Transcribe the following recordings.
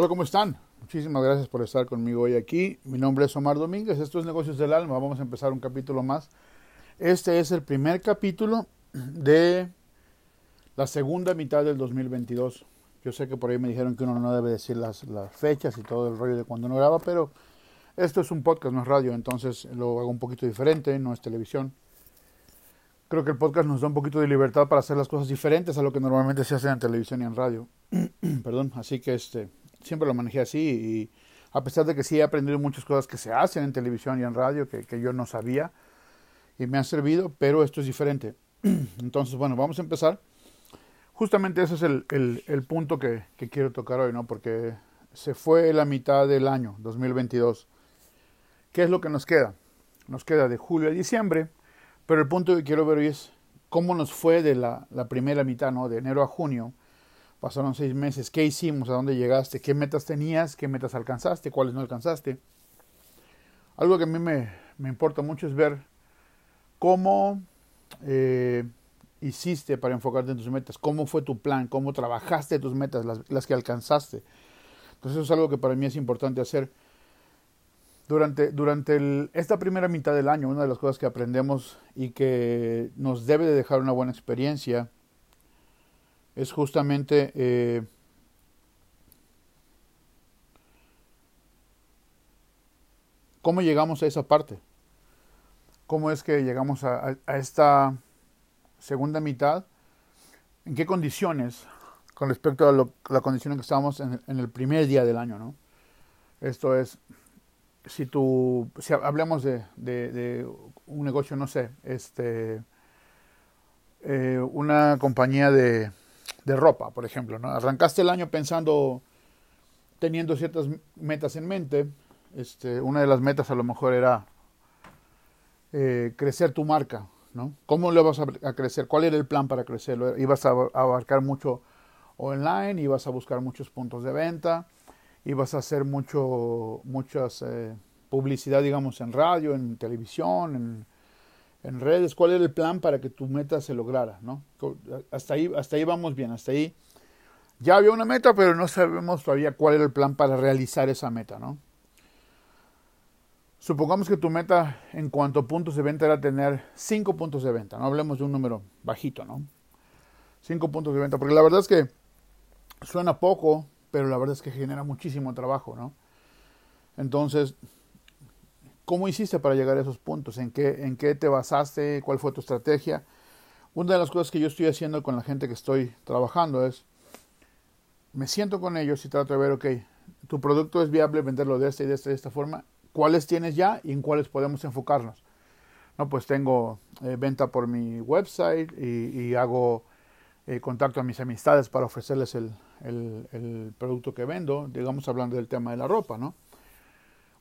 Hola, ¿cómo están? Muchísimas gracias por estar conmigo hoy aquí. Mi nombre es Omar Domínguez, esto es Negocios del Alma. Vamos a empezar un capítulo más. Este es el primer capítulo de la segunda mitad del 2022. Yo sé que por ahí me dijeron que uno no debe decir las, fechas y todo el rollo de cuando uno graba, pero esto es un podcast, no es radio, entonces lo hago un poquito diferente, no es televisión. Creo que el podcast nos da un poquito de libertad para hacer las cosas diferentes a lo que normalmente se hace en televisión y en radio. Perdón, así que este siempre lo manejé así y a pesar de que sí he aprendido muchas cosas que se hacen en televisión y en radio que, yo no sabía y me han servido, pero esto es diferente. Entonces, bueno, vamos a empezar. Justamente ese es el, el, punto que, quiero tocar hoy, ¿no? Porque se fue la mitad del año, 2022. ¿Qué es lo que nos queda? Nos queda de julio a diciembre, pero el punto que quiero ver hoy es cómo nos fue de la primera mitad, ¿no? De enero a junio Pasaron seis meses. ¿Qué hicimos? ¿A dónde llegaste? ¿Qué metas tenías? ¿Qué metas alcanzaste? ¿Cuáles no alcanzaste? Algo que a mí me, me importa mucho es ver cómo eh, hiciste para enfocarte en tus metas, cómo fue tu plan, cómo trabajaste tus metas, las, las, que alcanzaste. Entonces eso es algo que para mí es importante hacer. Durante, durante el, esta primera mitad del año, una de las cosas que aprendemos y que nos debe de dejar una buena experiencia es justamente eh, cómo llegamos a esa parte, cómo es que llegamos a, esta segunda mitad, en qué condiciones con respecto a, lo, la condición en que estábamos en, el primer día del año, ¿no? Esto es, si tú, si hablemos de un negocio, no sé, este, eh, una compañía de, de ropa, por ejemplo. ¿no? Arrancaste el año pensando, teniendo ciertas metas en mente. Este, una de las metas a lo mejor era eh, crecer tu marca. ¿no? ¿Cómo lo vas a, crecer? ¿Cuál era el plan para crecerlo? ¿Ibas a, a abarcar mucho online? ¿Ibas a buscar muchos puntos de venta? ¿Ibas a hacer mucho, muchas eh, publicidad, digamos, en radio, en televisión, en en redes, cuál era el plan para que tu meta se lograra, ¿no? Hasta ahí, hasta ahí vamos bien, hasta ahí ya había una meta, pero no sabemos todavía cuál era el plan para realizar esa meta, ¿no? Supongamos que tu meta en cuanto a puntos de venta era tener cinco puntos de venta, no hablemos de un número bajito, ¿no? Cinco puntos de venta, porque la verdad es que suena poco, pero la verdad es que genera muchísimo trabajo, ¿no? Entonces, ¿Cómo hiciste para llegar a esos puntos? ¿En qué, ¿En qué te basaste? ¿Cuál fue tu estrategia? Una de las cosas que yo estoy haciendo con la gente que estoy trabajando es, me siento con ellos y trato de ver, ok, tu producto es viable venderlo de esta y de esta y de esta forma, ¿cuáles tienes ya y en cuáles podemos enfocarnos? No, pues tengo eh, venta por mi website y, hago eh, contacto a mis amistades para ofrecerles el, el producto que vendo, digamos hablando del tema de la ropa, ¿no?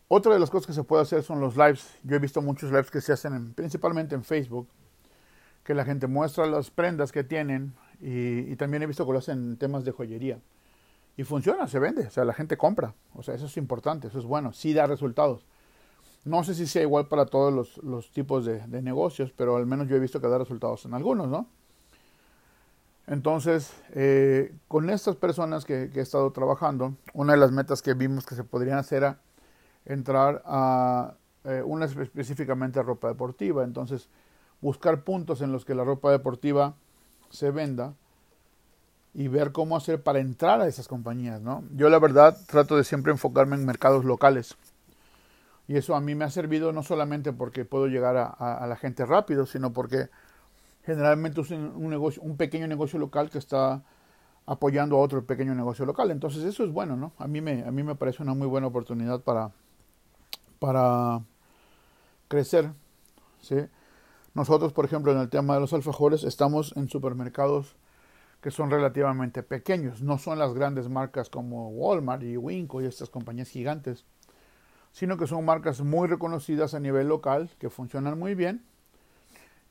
Otra de las cosas que se puede hacer son los lives. Yo he visto muchos lives que se hacen en, principalmente en Facebook, que la gente muestra las prendas que tienen y, y, también he visto que lo hacen en temas de joyería. Y funciona, se vende, o sea, la gente compra. O sea, eso es importante, eso es bueno, sí da resultados. No sé si sea igual para todos los, los tipos de, de, negocios, pero al menos yo he visto que da resultados en algunos, ¿no? Entonces, eh, con estas personas que, que he estado trabajando, una de las metas que vimos que se podrían hacer era entrar a eh, una específicamente ropa deportiva. Entonces, buscar puntos en los que la ropa deportiva se venda y ver cómo hacer para entrar a esas compañías, ¿no? Yo la verdad trato de siempre enfocarme en mercados locales. Y eso a mí me ha servido no solamente porque puedo llegar a, a, a la gente rápido, sino porque generalmente es un, negocio, un pequeño negocio local que está apoyando a otro pequeño negocio local. Entonces eso es bueno, ¿no? A mí me, a mí me parece una muy buena oportunidad para, para crecer. ¿sí? Nosotros, por ejemplo, en el tema de los alfajores, estamos en supermercados que son relativamente pequeños, no son las grandes marcas como Walmart y Winco y estas compañías gigantes, sino que son marcas muy reconocidas a nivel local, que funcionan muy bien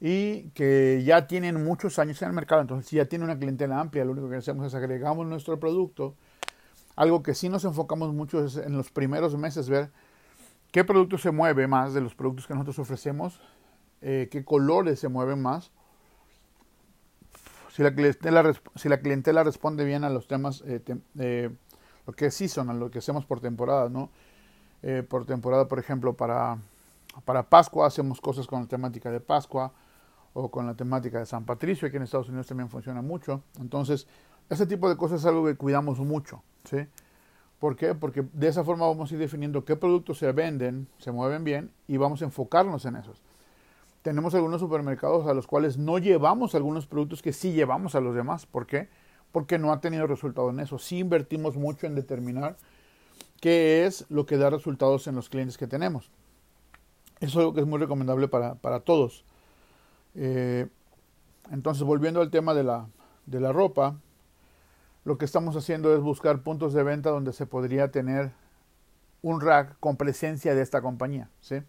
y que ya tienen muchos años en el mercado, entonces ya tiene una clientela amplia, lo único que hacemos es agregamos nuestro producto. Algo que sí nos enfocamos mucho es en los primeros meses ver qué producto se mueve más de los productos que nosotros ofrecemos, eh, qué colores se mueven más. Si la, clientela, si la clientela responde bien a los temas, eh, te, eh, lo que es seasonal, lo que hacemos por temporada, ¿no? Eh, por temporada, por ejemplo, para, para Pascua hacemos cosas con la temática de Pascua o con la temática de San Patricio, aquí en Estados Unidos también funciona mucho. Entonces, ese tipo de cosas es algo que cuidamos mucho, ¿sí? ¿Por qué? Porque de esa forma vamos a ir definiendo qué productos se venden, se mueven bien y vamos a enfocarnos en esos. Tenemos algunos supermercados a los cuales no llevamos algunos productos que sí llevamos a los demás. ¿Por qué? Porque no ha tenido resultado en eso. Sí invertimos mucho en determinar qué es lo que da resultados en los clientes que tenemos. Eso es algo que es muy recomendable para, para todos. Eh, entonces, volviendo al tema de la, de la ropa, lo que estamos haciendo es buscar puntos de venta donde se podría tener un rack con presencia de esta compañía. ¿sí?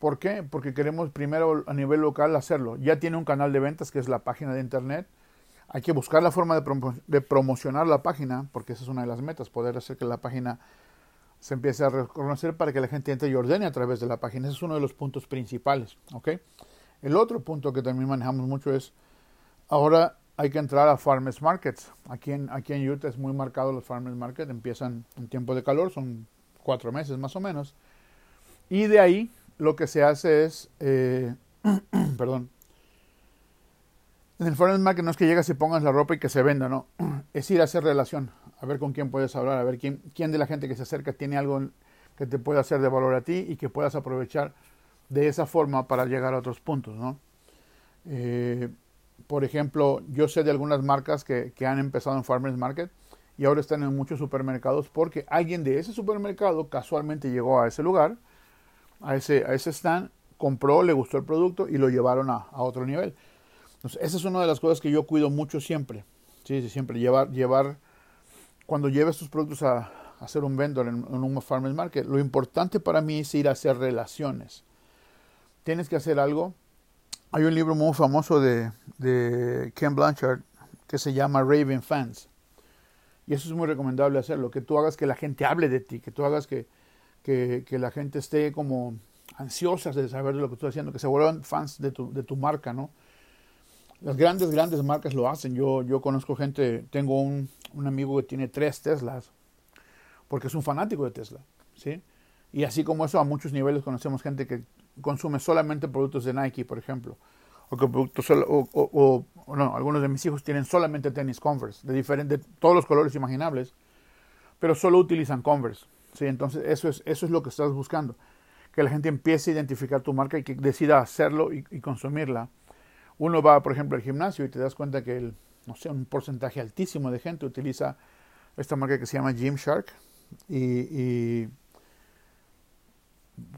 ¿Por qué? Porque queremos primero a nivel local hacerlo. Ya tiene un canal de ventas que es la página de internet. Hay que buscar la forma de, promocionar la página, porque esa es una de las metas, poder hacer que la página se empiece a reconocer para que la gente entre y ordene a través de la página. Ese es uno de los puntos principales. ¿ok? El otro punto que también manejamos mucho es, ahora hay que entrar a farmers markets. Aquí en, aquí en Utah es muy marcado los farmers markets, empiezan en tiempo de calor, son cuatro meses más o menos. Y de ahí lo que se hace es, eh, perdón, en el farmers market no es que llegas y pongas la ropa y que se venda, no, es ir a hacer relación, a ver con quién puedes hablar, a ver quién, quién de la gente que se acerca tiene algo que te pueda hacer de valor a ti y que puedas aprovechar de esa forma para llegar a otros puntos, ¿no? Eh, por ejemplo, yo sé de algunas marcas que, que, han empezado en Farmers Market y ahora están en muchos supermercados porque alguien de ese supermercado casualmente llegó a ese lugar, a ese, a ese stand, compró, le gustó el producto y lo llevaron a, a otro nivel. Entonces, esa es una de las cosas que yo cuido mucho siempre. Sí, sí siempre llevar, llevar, cuando lleves tus productos a, a hacer un vendor en, en un Farmers Market, lo importante para mí es ir a hacer relaciones. Tienes que hacer algo hay un libro muy famoso de, de Ken Blanchard que se llama Raven Fans. Y eso es muy recomendable hacerlo, que tú hagas que la gente hable de ti, que tú hagas que, que, que la gente esté como ansiosa de saber lo que estás haciendo, que se vuelvan fans de tu, de tu marca, ¿no? Las grandes, grandes marcas lo hacen. Yo, yo conozco gente, tengo un, un amigo que tiene tres Teslas, porque es un fanático de Tesla, ¿sí? Y así como eso, a muchos niveles conocemos gente que consume solamente productos de Nike, por ejemplo, o que productos o, no, algunos de mis hijos tienen solamente tenis Converse de diferentes, todos los colores imaginables, pero solo utilizan Converse, sí, entonces eso es eso es lo que estás buscando, que la gente empiece a identificar tu marca y que decida hacerlo y, consumirla. Uno va, por ejemplo, al gimnasio y te das cuenta que el, no sé, un porcentaje altísimo de gente utiliza esta marca que se llama Gymshark y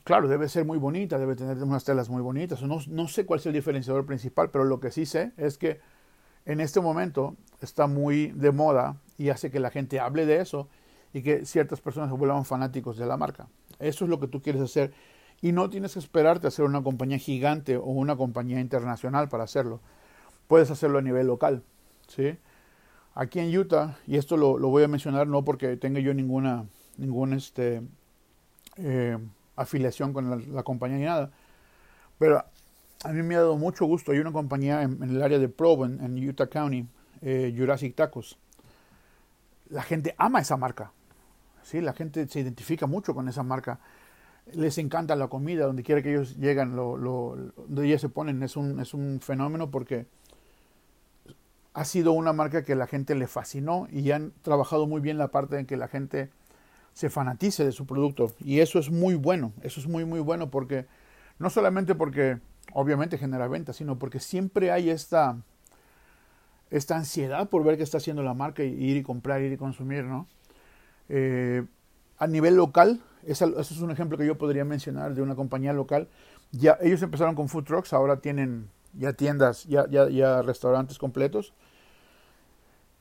claro, debe ser muy bonita, debe tener unas telas muy bonitas. No, sé cuál es el diferenciador principal, pero lo que sí sé es que en este momento está muy de moda y hace que la gente hable de eso y que ciertas personas se vuelvan fanáticos de la marca. Eso es lo que tú quieres hacer y no tienes que esperarte a ser una compañía gigante o una compañía internacional para hacerlo. Puedes hacerlo a nivel local, ¿sí? Aquí en Utah, y esto lo, lo voy a mencionar no porque tenga yo ninguna, ningún este, eh, afiliación con la, compañía ni nada. Pero a mí me ha dado mucho gusto. Hay una compañía en, en el área de Provo, en, Utah County, eh, Jurassic Tacos. La gente ama esa marca. ¿sí? La gente se identifica mucho con esa marca. Les encanta la comida, donde quiera que ellos llegan, lo, donde ellos se ponen, es un, es un fenómeno porque ha sido una marca que la gente le fascinó y han trabajado muy bien la parte en que la gente se fanatice de su producto. Y eso es muy bueno, eso es muy, muy bueno porque no solamente porque obviamente genera ventas, sino porque siempre hay esta, esta ansiedad por ver qué está haciendo la marca y ir y comprar, ir y consumir, ¿no? Eh, a nivel local, eso es un ejemplo que yo podría mencionar de una compañía local. Ya ellos empezaron con food trucks, ahora tienen ya tiendas, ya, ya, ya restaurantes completos.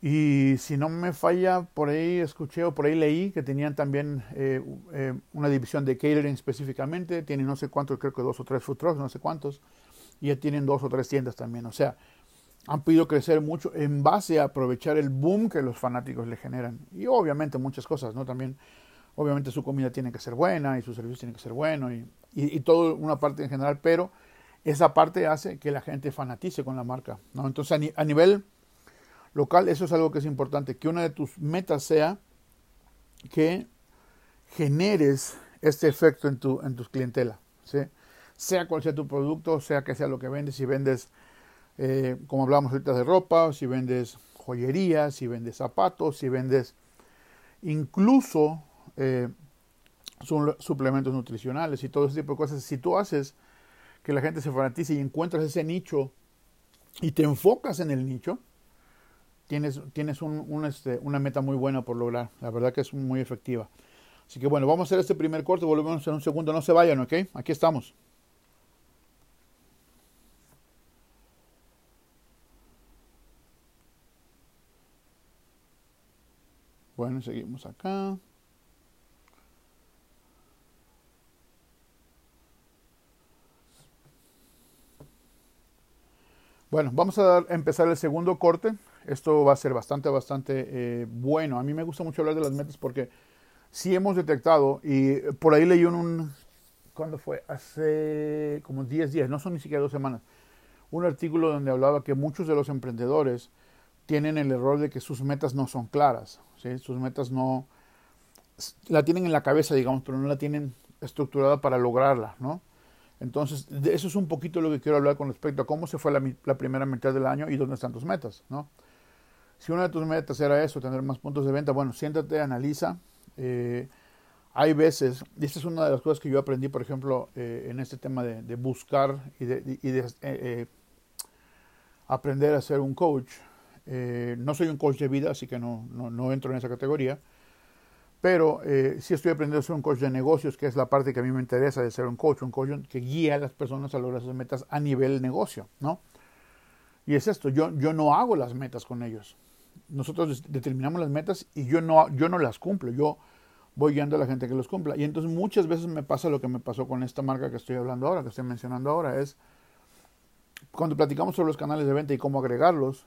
Y si no me falla, por ahí escuché o por ahí leí que tenían también eh, eh, una división de catering específicamente. Tienen no sé cuántos, creo que dos o tres food trucks, no sé cuántos. Y ya tienen dos o tres tiendas también. O sea, han podido crecer mucho en base a aprovechar el boom que los fanáticos le generan. Y obviamente muchas cosas, ¿no? También, obviamente su comida tiene que ser buena y su servicio tiene que ser bueno y, y, y todo una parte en general. Pero esa parte hace que la gente fanatice con la marca, ¿no? Entonces, a, ni, a nivel local, eso es algo que es importante, que una de tus metas sea que generes este efecto en tu, en tus clientela. Sea cual sea tu producto, sea que sea lo que vendes, si vendes, eh, como hablábamos ahorita de ropa, si vendes joyería, si vendes zapatos, si vendes incluso eh, suplementos nutricionales y todo ese tipo de cosas. Si tú haces que la gente se fanatice y encuentras ese nicho y te enfocas en el nicho, tienes, tienes un, este, una meta muy buena por lograr. La verdad que es muy efectiva. Así que bueno, vamos a hacer este primer corte, volvemos en un segundo, no se vayan, ¿ok? Aquí estamos. Bueno, seguimos acá. Bueno, vamos a empezar el segundo corte. Esto va a ser bastante, bastante eh, bueno. A mí me gusta mucho hablar de las metas porque sí hemos detectado, y por ahí leí un, ¿cuándo fue? Hace como 10 días, no son ni siquiera dos semanas, un artículo donde hablaba que muchos de los emprendedores tienen el error de que sus metas no son claras, ¿sí? sus metas no, la tienen en la cabeza, digamos, pero no la tienen estructurada para lograrla, ¿no? Entonces, de eso es un poquito lo que quiero hablar con respecto a cómo se fue la, primera mitad del año y dónde están tus metas, ¿no? Si una de tus metas era eso, tener más puntos de venta, bueno, siéntate, analiza. Eh, hay veces, y esta es una de las cosas que yo aprendí, por ejemplo, eh, en este tema de, buscar y de, eh, aprender a ser un coach. no soy un coach de vida, así que no, no entro en esa categoría pero sí estoy aprendiendo a ser un coach de negocios, que es la parte que a mí me interesa de ser un coach, un coach que guía a las personas a lograr sus metas a nivel negocio, ¿no? Y es esto, yo, yo no hago las metas con ellos. Nosotros determinamos las metas y yo no, yo no las cumplo, yo voy guiando a la gente que los cumpla. Y entonces muchas veces me pasa lo que me pasó con esta marca que estoy hablando ahora, que estoy mencionando ahora, es cuando platicamos sobre los canales de venta y cómo agregarlos,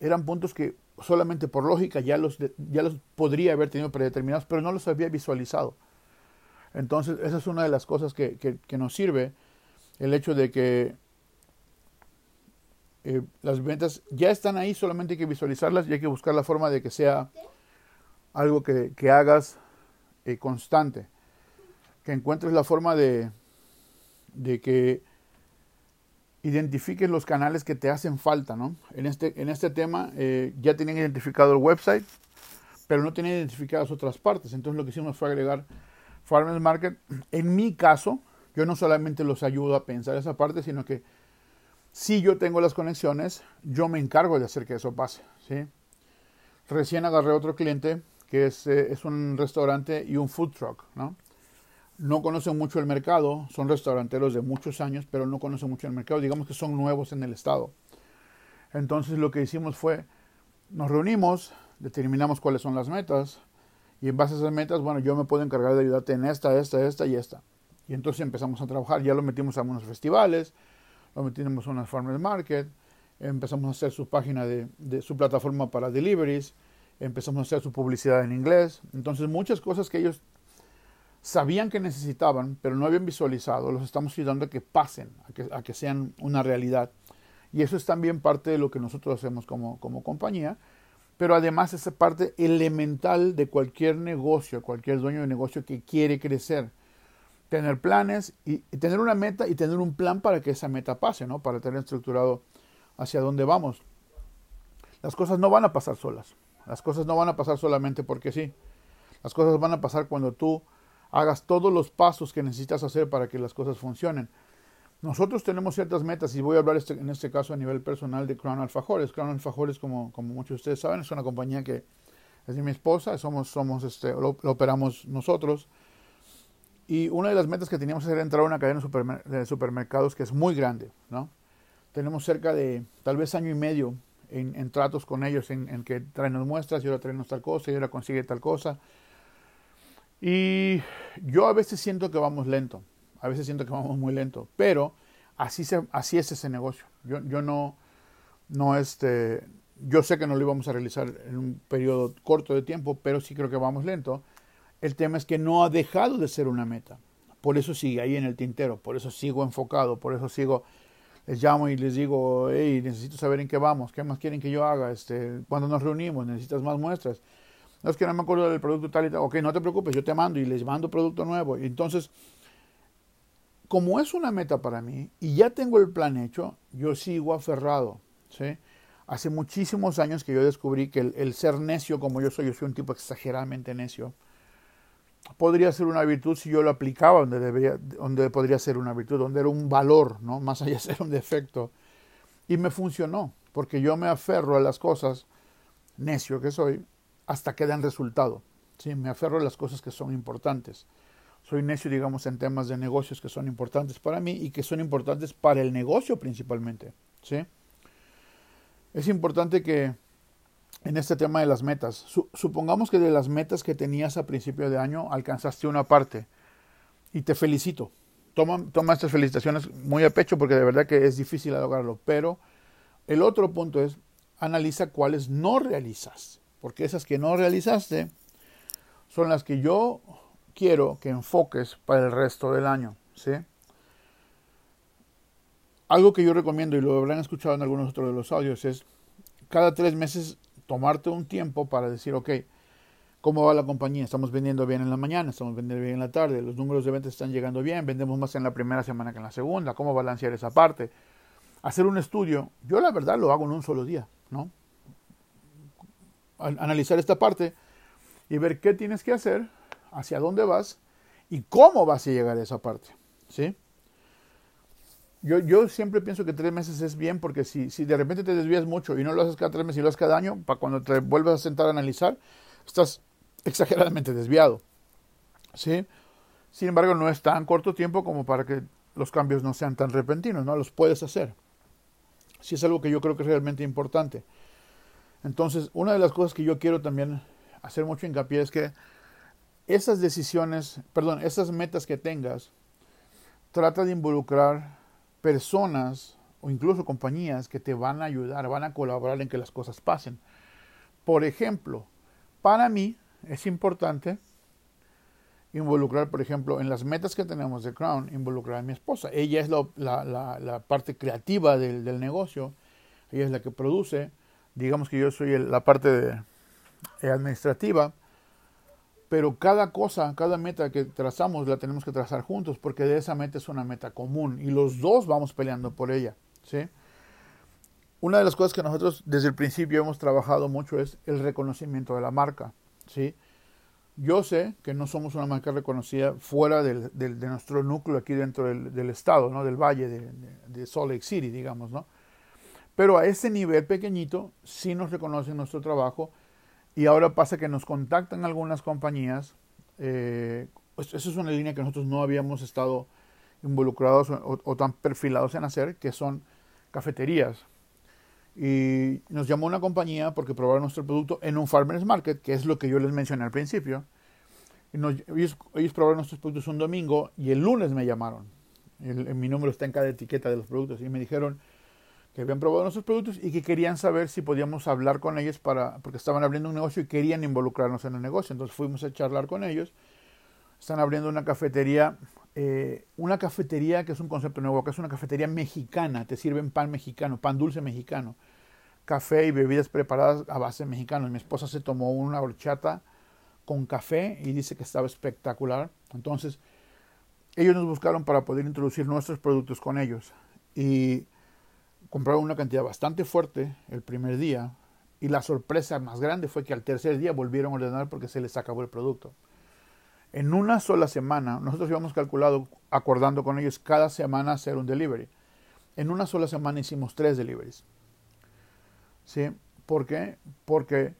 eran puntos que solamente por lógica ya los, ya los podría haber tenido predeterminados, pero no los había visualizado. Entonces, esa es una de las cosas que, que, nos sirve, el hecho de que eh, las ventas ya están ahí, solamente hay que visualizarlas y hay que buscar la forma de que sea algo que, que hagas eh, constante, que encuentres la forma de, de que identifiques los canales que te hacen falta, ¿no? En este, en este tema eh, ya tenían identificado el website, pero no tenían identificadas otras partes. Entonces lo que hicimos fue agregar Farmers Market. En mi caso, yo no solamente los ayudo a pensar esa parte, sino que si yo tengo las conexiones, yo me encargo de hacer que eso pase. Recién agarré otro cliente que es, eh, es un restaurante y un food truck, ¿no? no conocen mucho el mercado, son restauranteros de muchos años, pero no conocen mucho el mercado, digamos que son nuevos en el estado. Entonces lo que hicimos fue, nos reunimos, determinamos cuáles son las metas, y en base a esas metas, bueno, yo me puedo encargar de ayudarte en esta, esta, esta y esta. Y entonces empezamos a trabajar, ya lo metimos a unos festivales, metimos a una farmers market, empezamos a hacer su página de, de su plataforma para deliveries, empezamos a hacer su publicidad en inglés. Entonces muchas cosas que ellos sabían que necesitaban, pero no habían visualizado, los estamos ayudando a que pasen, a que, sean una realidad. Y eso es también parte de lo que nosotros hacemos como, como compañía, pero además es parte elemental de cualquier negocio, cualquier dueño de negocio que quiere crecer. Tener planes y, tener una meta y tener un plan para que esa meta pase, ¿no? Para tener estructurado hacia dónde vamos. Las cosas no van a pasar solas. Las cosas no van a pasar solamente porque sí. Las cosas van a pasar cuando tú hagas todos los pasos que necesitas hacer para que las cosas funcionen. Nosotros tenemos ciertas metas y voy a hablar este, en este caso a nivel personal de Crown Alfajores. Crown Alfajores, como, como muchos de ustedes saben, es una compañía que es de mi esposa, somos, somos este, lo, operamos nosotros. Y una de las metas que teníamos era entrar a una cadena de supermercados que es muy grande, ¿no? Tenemos cerca de tal vez año y medio en, tratos con ellos, en, en, que traen muestras y ahora traen tal cosa y ahora consigue tal cosa. Y yo a veces siento que vamos lento, a veces siento que vamos muy lento, pero así, así es ese negocio. Yo, yo no, no este, yo sé que no lo íbamos a realizar en un periodo corto de tiempo, pero sí creo que vamos lento. El tema es que no ha dejado de ser una meta. Por eso sigue ahí en el tintero, por eso sigo enfocado, por eso sigo, les llamo y les digo, hey, necesito saber en qué vamos, qué más quieren que yo haga, este, cuando nos reunimos, necesitas más muestras. No es que no me acuerdo del producto tal y tal. Ok, no te preocupes, yo te mando y les mando producto nuevo. Entonces, como es una meta para mí y ya tengo el plan hecho, yo sigo aferrado. ¿sí? Hace muchísimos años que yo descubrí que el, ser necio como yo soy, yo soy un tipo exageradamente necio, podría ser una virtud si yo lo aplicaba donde, debería, donde podría ser una virtud, donde era un valor, ¿no? más allá de ser un defecto. Y me funcionó, porque yo me aferro a las cosas, necio que soy, hasta que dan resultado. ¿sí? Me aferro a las cosas que son importantes soy necio, digamos, en temas de negocios que son importantes para mí y que son importantes para el negocio principalmente. ¿sí? Es importante que en este tema de las metas, supongamos que de las metas que tenías a principio de año alcanzaste una parte y te felicito. Toma, toma estas felicitaciones muy a pecho porque de verdad que es difícil lograrlo, pero el otro punto es analiza cuáles no realizas, porque esas que no realizaste son las que yo quiero que enfoques para el resto del año. ¿sí? Algo que yo recomiendo, y lo habrán escuchado en algunos otros de los audios, es cada tres meses tomarte un tiempo para decir, ok, ¿cómo va la compañía? Estamos vendiendo bien en la mañana, estamos vendiendo bien en la tarde, los números de ventas están llegando bien, vendemos más en la primera semana que en la segunda, ¿cómo balancear esa parte? Hacer un estudio, yo la verdad lo hago en un solo día, ¿no? Analizar esta parte y ver qué tienes que hacer hacia dónde vas y cómo vas a llegar a esa parte. ¿sí? Yo, yo siempre pienso que tres meses es bien porque si, si de repente te desvías mucho y no lo haces cada tres meses y lo haces cada año, para cuando te vuelvas a sentar a analizar, estás exageradamente desviado. ¿sí? Sin embargo, no es tan corto tiempo como para que los cambios no sean tan repentinos, ¿no? Los puedes hacer. Si es algo que yo creo que es realmente importante. Entonces, una de las cosas que yo quiero también hacer mucho hincapié es que esas decisiones, perdón, esas metas que tengas, trata de involucrar personas o incluso compañías que te van a ayudar, van a colaborar en que las cosas pasen. Por ejemplo, para mí es importante involucrar, por ejemplo, en las metas que tenemos de Crown, involucrar a mi esposa. Ella es la, parte creativa del, negocio, ella es la que produce, digamos que yo soy la parte administrativa, pero cada cosa, cada meta que trazamos la tenemos que trazar juntos porque de esa meta es una meta común y los dos vamos peleando por ella. ¿sí? Una de las cosas que nosotros desde el principio hemos trabajado mucho es el reconocimiento de la marca. ¿sí? Yo sé que no somos una marca reconocida fuera del, de nuestro núcleo aquí dentro del, estado, ¿no? del valle de, de, Salt Lake City, digamos. ¿no? Pero a ese nivel pequeñito sí nos reconocen nuestro trabajo y ahora pasa que nos contactan algunas compañías. Eh, pues eso es una línea que nosotros no habíamos estado involucrados o, tan perfilados en hacer, que son cafeterías. Y nos llamó una compañía porque probaron nuestro producto en un farmers market, que es lo que yo les mencioné al principio. Y ellos, probaron nuestros productos un domingo y el lunes me llamaron. mi número está en cada etiqueta de los productos y me dijeron, que habían probado nuestros productos y que querían saber si podíamos hablar con ellos para, porque estaban abriendo un negocio y querían involucrarnos en el negocio. Entonces fuimos a charlar con ellos. Están abriendo una cafetería, eh, una cafetería que es un concepto nuevo, que es una cafetería mexicana. Te sirven pan mexicano, pan dulce mexicano, café y bebidas preparadas a base mexicana. Mi esposa se tomó una horchata con café y dice que estaba espectacular. Entonces, ellos nos buscaron para poder introducir nuestros productos con ellos. Y compraron una cantidad bastante fuerte el primer día y la sorpresa más grande fue que al tercer día volvieron a ordenar porque se les acabó el producto. En una sola semana, nosotros habíamos calculado, acordando con ellos cada semana hacer un delivery. En una sola semana hicimos tres deliveries. ¿Sí? ¿Por qué? Porque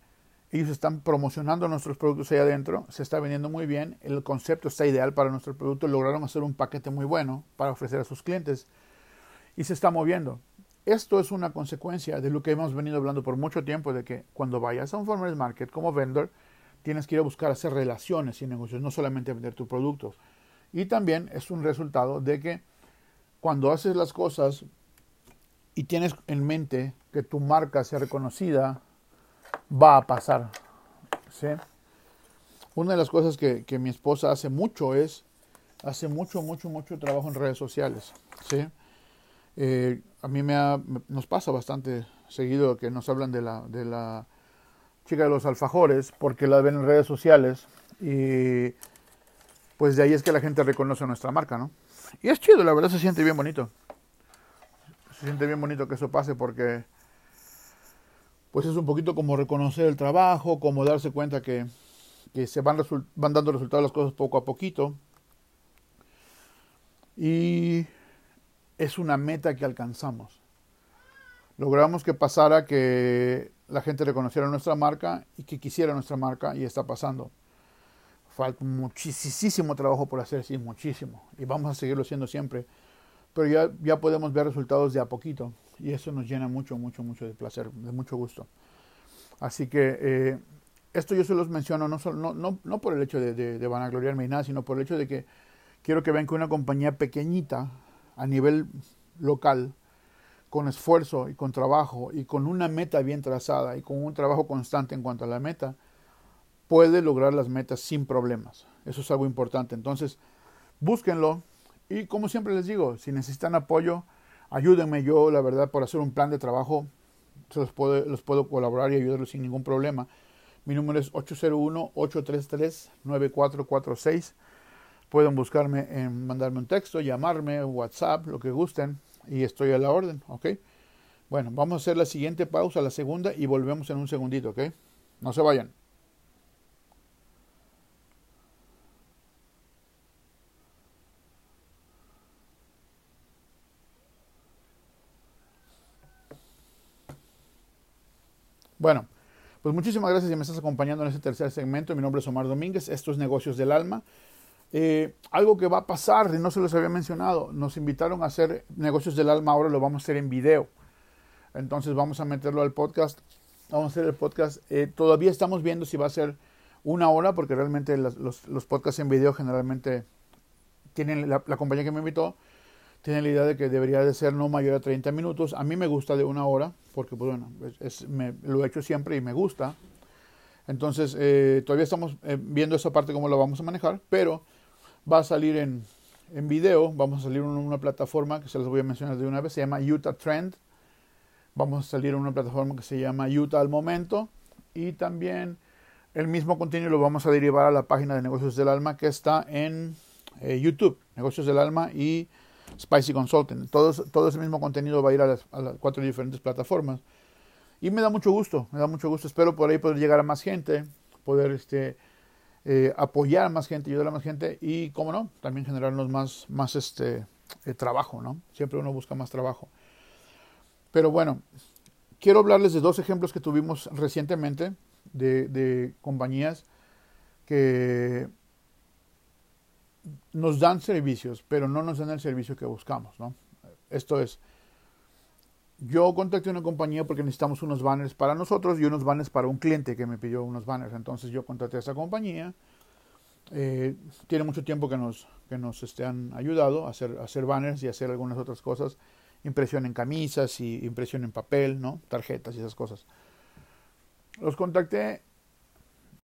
ellos están promocionando nuestros productos ahí adentro, se está vendiendo muy bien, el concepto está ideal para nuestro producto, lograron hacer un paquete muy bueno para ofrecer a sus clientes y se está moviendo. Esto es una consecuencia de lo que hemos venido hablando por mucho tiempo, de que cuando vayas a un farmer's market como vendor, tienes que ir a buscar hacer relaciones y negocios, no solamente vender tus productos. Y también es un resultado de que cuando haces las cosas y tienes en mente que tu marca sea reconocida, va a pasar. ¿sí? Una de las cosas que, que, mi esposa hace mucho es, hace mucho, mucho, mucho trabajo en redes sociales. ¿sí? Eh, a mí me nos pasa bastante seguido que nos hablan de la, de la chica de los alfajores, porque la ven en redes sociales y pues de ahí es que la gente reconoce nuestra marca, ¿no? Y es chido, la verdad se siente bien bonito. Se siente bien bonito que eso pase porque pues es un poquito como reconocer el trabajo, como darse cuenta que, que se van, van dando resultados las cosas poco a poquito. Y es una meta que alcanzamos. Logramos que pasara que la gente reconociera nuestra marca y que quisiera nuestra marca y está pasando. Falta muchísimo trabajo por hacer, sí, muchísimo. Y vamos a seguirlo haciendo siempre. Pero ya, ya podemos ver resultados de a poquito. Y eso nos llena mucho, mucho, mucho de placer, de mucho gusto. Así que eh, esto yo se los menciono no, solo, no, no, por el hecho de, de, de vanagloriarme y nada, sino por el hecho de que quiero que vean que una compañía pequeñita a nivel local, con esfuerzo y con trabajo y con una meta bien trazada y con un trabajo constante en cuanto a la meta, puede lograr las metas sin problemas. Eso es algo importante. Entonces, búsquenlo y como siempre les digo, si necesitan apoyo, ayúdenme yo, la verdad, por hacer un plan de trabajo, se los puedo, los puedo colaborar y ayudarlos sin ningún problema. Mi número es 801-833-9446. Pueden buscarme, en mandarme un texto, llamarme, WhatsApp, lo que gusten, y estoy a la orden, ¿ok? Bueno, vamos a hacer la siguiente pausa, la segunda, y volvemos en un segundito, ¿ok? No se vayan. Bueno, pues muchísimas gracias si me estás acompañando en este tercer segmento. Mi nombre es Omar Domínguez, esto es Negocios del Alma. Eh, algo que va a pasar, no se los había mencionado, nos invitaron a hacer Negocios del Alma, ahora lo vamos a hacer en video. Entonces vamos a meterlo al podcast. Vamos a hacer el podcast. Eh, todavía estamos viendo si va a ser una hora, porque realmente los, los, podcasts en video generalmente tienen, la, compañía que me invitó, tiene la idea de que debería de ser no mayor a 30 minutos. A mí me gusta de una hora, porque pues, bueno, lo he hecho siempre y me gusta. Entonces, eh, todavía estamos eh, viendo esa parte cómo lo vamos a manejar, pero va a salir en, en video, vamos a salir en una plataforma que se les voy a mencionar de una vez, se llama Utah Trend. Vamos a salir en una plataforma que se llama Utah al momento y también el mismo contenido lo vamos a derivar a la página de Negocios del Alma que está en eh, YouTube, Negocios del Alma y Spicy Consulting. Todo, todo ese mismo contenido va a ir a las, cuatro diferentes plataformas. Y me da mucho gusto, me da mucho gusto. Espero por ahí poder llegar a más gente, poder este, eh, apoyar a más gente, ayudar a más gente y, como no, también generarnos más, más este, eh, trabajo, ¿no? Siempre uno busca más trabajo. Pero bueno, quiero hablarles de dos ejemplos que tuvimos recientemente de, de compañías que nos dan servicios, pero no nos dan el servicio que buscamos, ¿no? Esto es, yo contacté una compañía porque necesitamos unos banners para nosotros y unos banners para un cliente que me pidió unos banners. Entonces yo contacté a esa compañía. Eh, tiene mucho tiempo que nos, que nos este, han ayudado a hacer, hacer banners y hacer algunas otras cosas. Impresión en camisas y impresión en papel, ¿no? Tarjetas y esas cosas. Los contacté